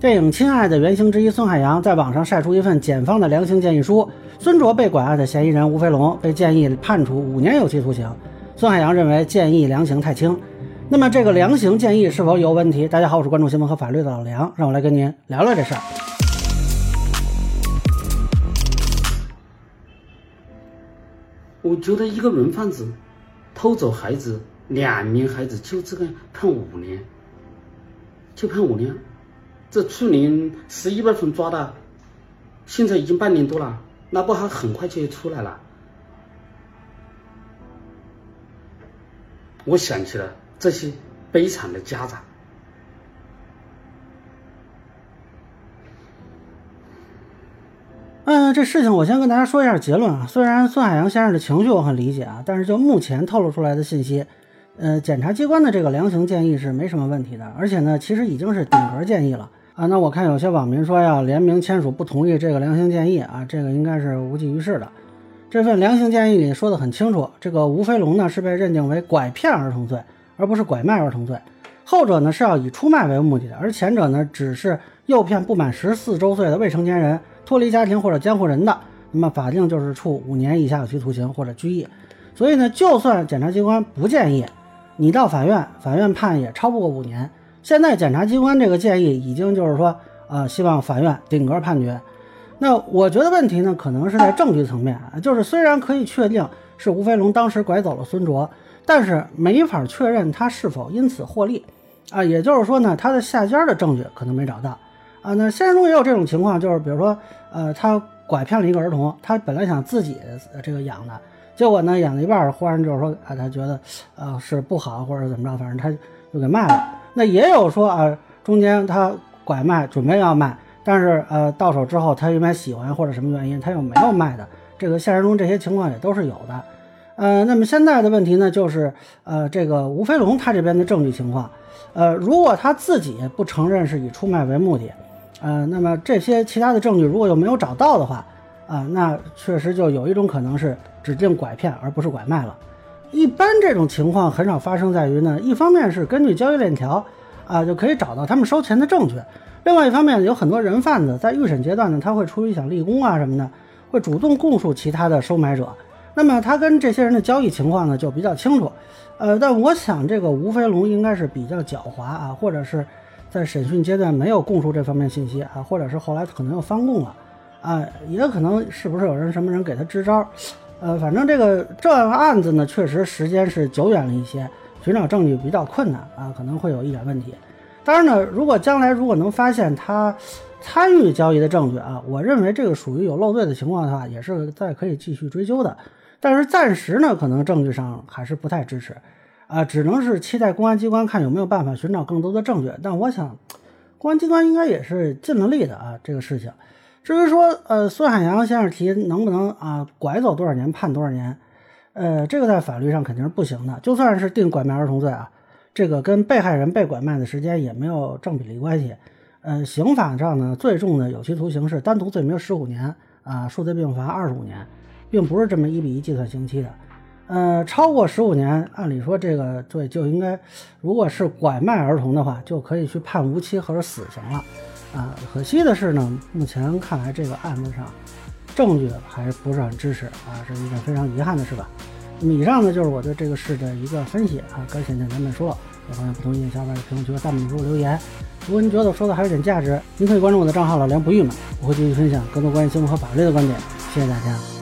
电影《亲爱的》原型之一孙海洋在网上晒出一份检方的量刑建议书，孙卓被拐案的嫌疑人吴飞龙被建议判处五年有期徒刑。孙海洋认为建议量刑太轻。那么这个量刑建议是否有问题？大家好，我是关注新闻和法律的老梁，让我来跟您聊聊这事儿。我觉得一个人贩子偷走孩子两名孩子，就这个判五年，就判五年。这去年十一月份抓的，现在已经半年多了，那不还很快就出来了？我想起了。这些悲惨的家长，嗯，这事情我先跟大家说一下结论啊。虽然孙海洋先生的情绪我很理解啊，但是就目前透露出来的信息，呃，检察机关的这个量刑建议是没什么问题的，而且呢，其实已经是顶格建议了啊。那我看有些网民说要联名签署不同意这个量刑建议啊，这个应该是无济于事的。这份量刑建议里说的很清楚，这个吴飞龙呢是被认定为拐骗儿童罪。而不是拐卖儿童罪，后者呢是要以出卖为目的的，而前者呢只是诱骗不满十四周岁的未成年人脱离家庭或者监护人的，那么法定就是处五年以下有期徒刑或者拘役。所以呢，就算检察机关不建议你到法院，法院判也超不过五年。现在检察机关这个建议已经就是说，呃，希望法院顶格判决。那我觉得问题呢，可能是在证据层面，就是虽然可以确定是吴飞龙当时拐走了孙卓。但是没法确认他是否因此获利，啊，也就是说呢，他的下家的证据可能没找到，啊，那现实中也有这种情况，就是比如说，呃，他拐骗了一个儿童，他本来想自己这个养的，结果呢，养了一半，忽然就是说，啊，他觉得，呃，是不好或者怎么着，反正他就给卖了。那也有说啊，中间他拐卖，准备要卖，但是呃，到手之后他因为喜欢或者什么原因，他又没有卖的，这个现实中这些情况也都是有的。呃，那么现在的问题呢，就是呃，这个吴飞龙他这边的证据情况，呃，如果他自己不承认是以出卖为目的，呃，那么这些其他的证据如果又没有找到的话，啊，那确实就有一种可能是指定拐骗而不是拐卖了。一般这种情况很少发生在于呢，一方面是根据交易链条啊就可以找到他们收钱的证据，另外一方面有很多人贩子在预审阶段呢，他会出于想立功啊什么的，会主动供述其他的收买者。那么他跟这些人的交易情况呢就比较清楚，呃，但我想这个吴飞龙应该是比较狡猾啊，或者是在审讯阶段没有供述这方面信息啊，或者是后来可能又翻供了啊，也可能是不是有人什么人给他支招，呃，反正这个这样案子呢确实时间是久远了一些，寻找证据比较困难啊，可能会有一点问题。当然呢，如果将来如果能发现他参与交易的证据啊，我认为这个属于有漏罪的情况的话，也是再可以继续追究的。但是暂时呢，可能证据上还是不太支持，啊，只能是期待公安机关看有没有办法寻找更多的证据。但我想，公安机关应该也是尽了力的啊，这个事情。至于说，呃，孙海洋先生提能不能啊拐走多少年判多少年，呃，这个在法律上肯定是不行的。就算是定拐卖儿童罪啊，这个跟被害人被拐卖的时间也没有正比例关系。呃，刑法上呢，最重的有期徒刑是单独罪名十五年啊，数罪并罚二十五年。并不是这么一比一计算刑期的，呃，超过十五年，按理说这个罪就应该，如果是拐卖儿童的话，就可以去判无期或者死刑了，啊，可惜的是呢，目前看来这个案子上证据还不是很支持啊，是一件非常遗憾的事吧。那么以上呢就是我对这个事的一个分析啊，感谢您咱们说，有朋友不同意见，小伙伴在评论区和弹幕给我留言。如果您觉得我说的还有点价值，您可以关注我的账号老梁不郁闷，我会继续分享更多关于新闻和法律的观点。谢谢大家。